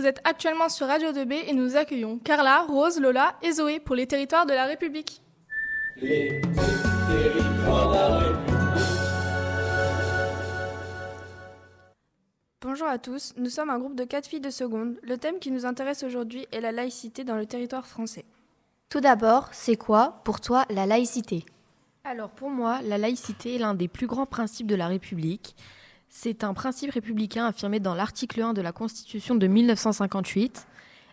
vous êtes actuellement sur Radio 2B et nous accueillons Carla, Rose, Lola et Zoé pour les territoires de la République. Les territoires de la République. Bonjour à tous, nous sommes un groupe de quatre filles de seconde. Le thème qui nous intéresse aujourd'hui est la laïcité dans le territoire français. Tout d'abord, c'est quoi pour toi la laïcité? Alors pour moi, la laïcité est l'un des plus grands principes de la République. C'est un principe républicain affirmé dans l'article 1 de la Constitution de 1958.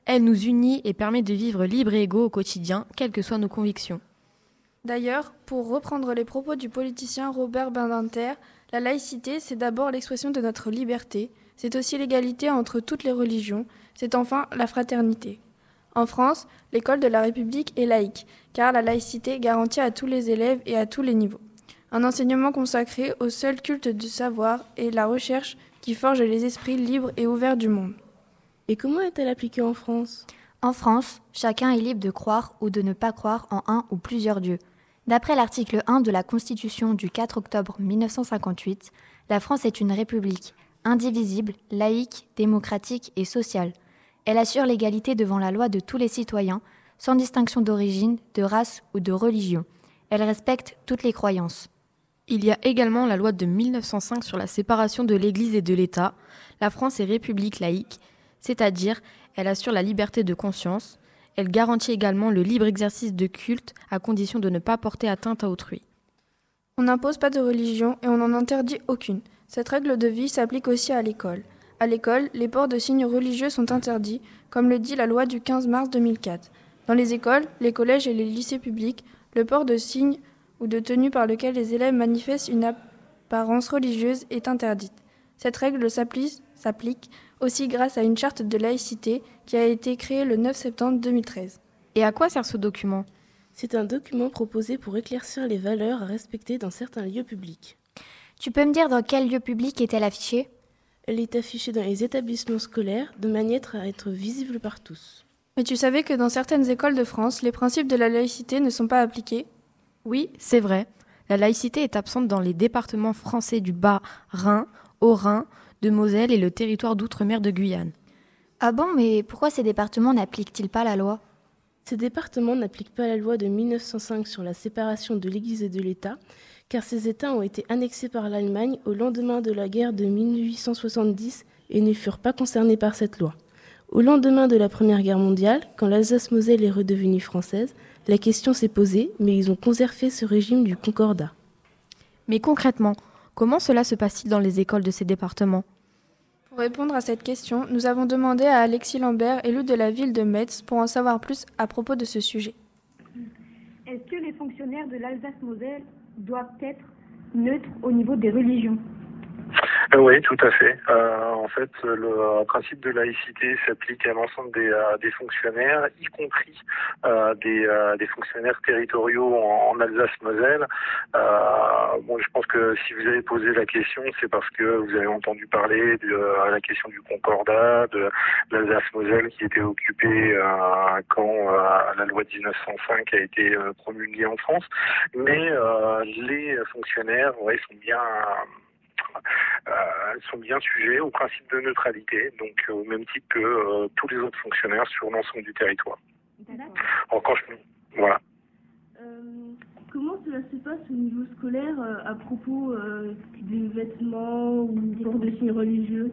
Elle nous unit et permet de vivre libre et égaux au quotidien, quelles que soient nos convictions. D'ailleurs, pour reprendre les propos du politicien Robert Badinter, la laïcité, c'est d'abord l'expression de notre liberté, c'est aussi l'égalité entre toutes les religions, c'est enfin la fraternité. En France, l'école de la République est laïque, car la laïcité garantit à tous les élèves et à tous les niveaux un enseignement consacré au seul culte du savoir et la recherche qui forge les esprits libres et ouverts du monde. Et comment est-elle appliquée en France? En France, chacun est libre de croire ou de ne pas croire en un ou plusieurs dieux. D'après l'article 1 de la Constitution du 4 octobre 1958, la France est une république, indivisible, laïque, démocratique et sociale. Elle assure l'égalité devant la loi de tous les citoyens, sans distinction d'origine, de race ou de religion. Elle respecte toutes les croyances. Il y a également la loi de 1905 sur la séparation de l'Église et de l'État. La France est république laïque, c'est-à-dire elle assure la liberté de conscience, elle garantit également le libre exercice de culte à condition de ne pas porter atteinte à autrui. On n'impose pas de religion et on n'en interdit aucune. Cette règle de vie s'applique aussi à l'école. À l'école, les ports de signes religieux sont interdits, comme le dit la loi du 15 mars 2004. Dans les écoles, les collèges et les lycées publics, le port de signes ou de tenue par lequel les élèves manifestent une apparence religieuse est interdite. Cette règle s'applique aussi grâce à une charte de laïcité qui a été créée le 9 septembre 2013. Et à quoi sert ce document? C'est un document proposé pour éclaircir les valeurs à respecter dans certains lieux publics. Tu peux me dire dans quel lieu public est-elle affichée? Elle est affichée dans les établissements scolaires de manière à être visible par tous. Mais tu savais que dans certaines écoles de France, les principes de la laïcité ne sont pas appliqués? Oui, c'est vrai. La laïcité est absente dans les départements français du Bas-Rhin, Haut-Rhin, de Moselle et le territoire d'outre-mer de Guyane. Ah bon, mais pourquoi ces départements n'appliquent-ils pas la loi? Ces départements n'appliquent pas la loi de 1905 sur la séparation de l'Église et de l'État, car ces États ont été annexés par l'Allemagne au lendemain de la guerre de 1870 et ne furent pas concernés par cette loi. Au lendemain de la Première Guerre mondiale, quand l'Alsace-Moselle est redevenue française, la question s'est posée, mais ils ont conservé ce régime du concordat. Mais concrètement, comment cela se passe-t-il dans les écoles de ces départements? Pour répondre à cette question, nous avons demandé à Alexis Lambert, élu de la ville de Metz, pour en savoir plus à propos de ce sujet. Est-ce que les fonctionnaires de l'Alsace-Moselle doivent être neutres au niveau des religions? Euh, oui, tout à fait. Euh, en fait, le principe de laïcité s'applique à l'ensemble des, euh, des, fonctionnaires, y compris euh, des, euh, des, fonctionnaires territoriaux en, Alsace-Moselle. bon, je pense que si vous avez posé la question, c'est parce que vous avez entendu parler de la question du concordat, de l'Alsace-Moselle qui était occupée quand la loi de 1905 a été promulguée en France. Mais les fonctionnaires, ouais, sont bien sont bien sujets au principe de neutralité, donc euh, au même titre que euh, tous les autres fonctionnaires sur l'ensemble du territoire. Encore, voilà. comment cela se passe au niveau scolaire à propos des vêtements ou des de signes religieux?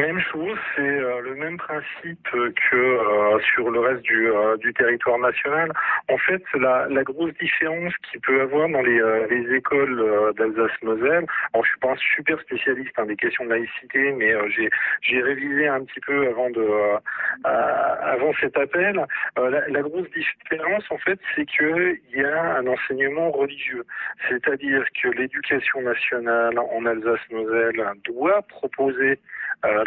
Même chose, c'est euh, le même principe que euh, sur le reste du, euh, du, territoire national. En fait, la, la grosse différence qu'il peut avoir dans les, les écoles d'Alsace-Moselle, alors je suis pas un super spécialiste hein, des questions de laïcité, mais j'ai révisé un petit peu avant de cet appel. La, grosse différence, en fait, c'est que il y a un enseignement religieux, c'est-à-dire que l'éducation nationale en Alsace-Moselle doit proposer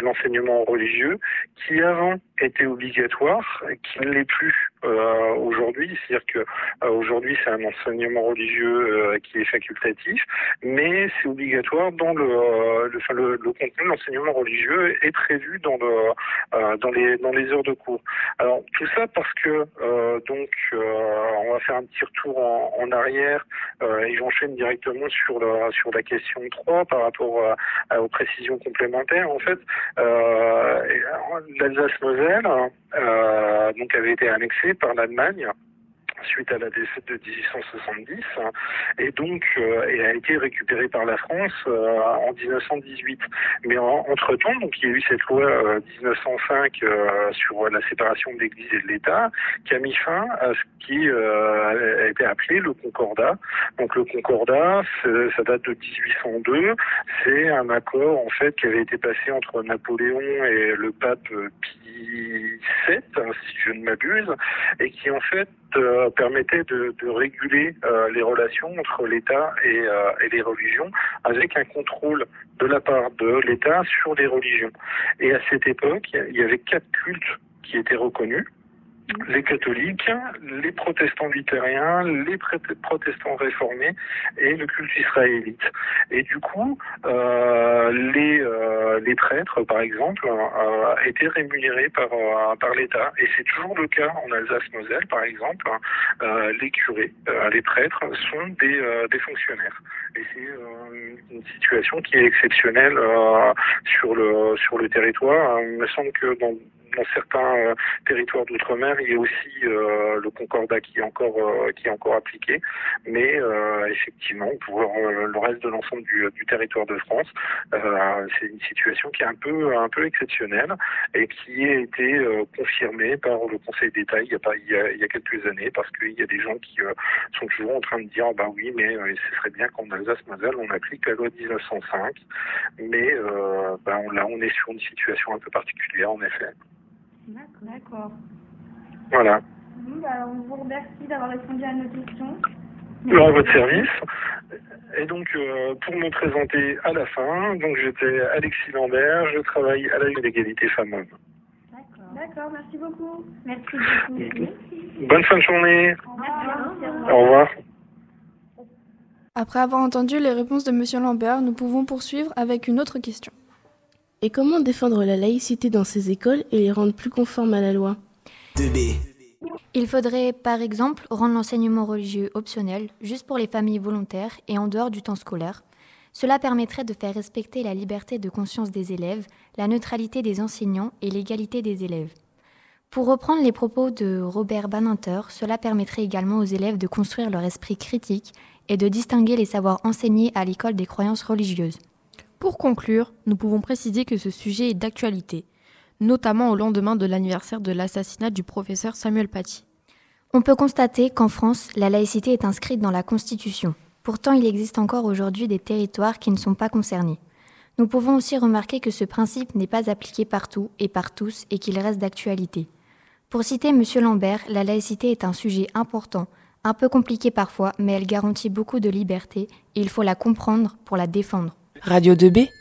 l'enseignement religieux qui avant était obligatoire, qui ne l'est plus euh, aujourd'hui. C'est-à-dire que euh, aujourd'hui c'est un enseignement religieux qui est facultatif, mais c'est obligatoire dans le le, le, le contenu de l'enseignement religieux est prévu dans le dans les dans les heures de cours. Alors tout ça parce que donc on va faire un petit retour en, en arrière et j'enchaîne directement sur la sur la question 3 par rapport aux précisions complémentaires. En fait, euh, l'Alsace-Moselle euh, donc avait été annexée par l'Allemagne suite à la défaite de 1870 et donc euh, et a été récupérée par la France euh, en 1918. Mais entre temps, donc il y a eu cette loi 1905 euh, sur la séparation de l'Église et de l'État qui a mis fin à ce qui a été appelé le Concordat. Donc le Concordat, ça date de 1802. C'est un accord en fait qui avait été passé entre Napoléon et le pape Pie VII, hein, si je ne m'abuse, et qui en fait euh, permettait de, réguler euh, les relations entre l'État et, euh, et, les religions avec un contrôle de la part de l'État sur les religions. Et à cette époque, il y avait quatre cultes qui étaient reconnus les catholiques, les protestants luthériens, les protestants réformés et le culte israélite. Et du coup, euh, les, euh, les prêtres, par exemple, euh, étaient rémunérés par, euh, par l'État. Et c'est toujours le cas en Alsace-Moselle, par exemple. Euh, les curés, euh, les prêtres sont des, des fonctionnaires. Et c'est une situation qui est exceptionnelle sur le sur le territoire. Il me semble que dans dans certains euh, territoires d'outre-mer, il y a aussi euh, le concordat qui est encore euh, qui est encore appliqué, mais effectivement pour le reste de l'ensemble du, territoire de France, c'est une situation qui est un peu un peu exceptionnelle et qui a été confirmée par le Conseil d'État il y a il y a, quelques années parce qu'il y a des gens qui sont toujours en train de dire bah oui mais ce serait bien qu'en Alsace-Moselle on applique la loi de 1905, mais bah, là on est sur une situation un peu particulière en effet. D'accord. Voilà. Bah, on vous remercie d'avoir répondu à nos questions. À votre service. Et donc, euh, pour me présenter à la fin, donc j'étais Alexis Lambert, je travaille à la Ligue d'égalité femmes-hommes. D'accord, merci beaucoup. Merci beaucoup. Bonne fin de journée. Au revoir. Au revoir. Après avoir entendu les réponses de Monsieur Lambert, nous pouvons poursuivre avec une autre question. Et comment défendre la laïcité dans ces écoles et les rendre plus conformes à la loi Il faudrait, par exemple, rendre l'enseignement religieux optionnel, juste pour les familles volontaires et en dehors du temps scolaire. Cela permettrait de faire respecter la liberté de conscience des élèves, la neutralité des enseignants et l'égalité des élèves. Pour reprendre les propos de Robert Baninter, cela permettrait également aux élèves de construire leur esprit critique et de distinguer les savoirs enseignés à l'école des croyances religieuses. Pour conclure, nous pouvons préciser que ce sujet est d'actualité, notamment au lendemain de l'anniversaire de l'assassinat du professeur Samuel Paty. On peut constater qu'en France, la laïcité est inscrite dans la Constitution. Pourtant, il existe encore aujourd'hui des territoires qui ne sont pas concernés. Nous pouvons aussi remarquer que ce principe n'est pas appliqué partout et par tous et qu'il reste d'actualité. Pour citer M. Lambert, la laïcité est un sujet important, un peu compliqué parfois, mais elle garantit beaucoup de liberté et il faut la comprendre pour la défendre. Radio 2B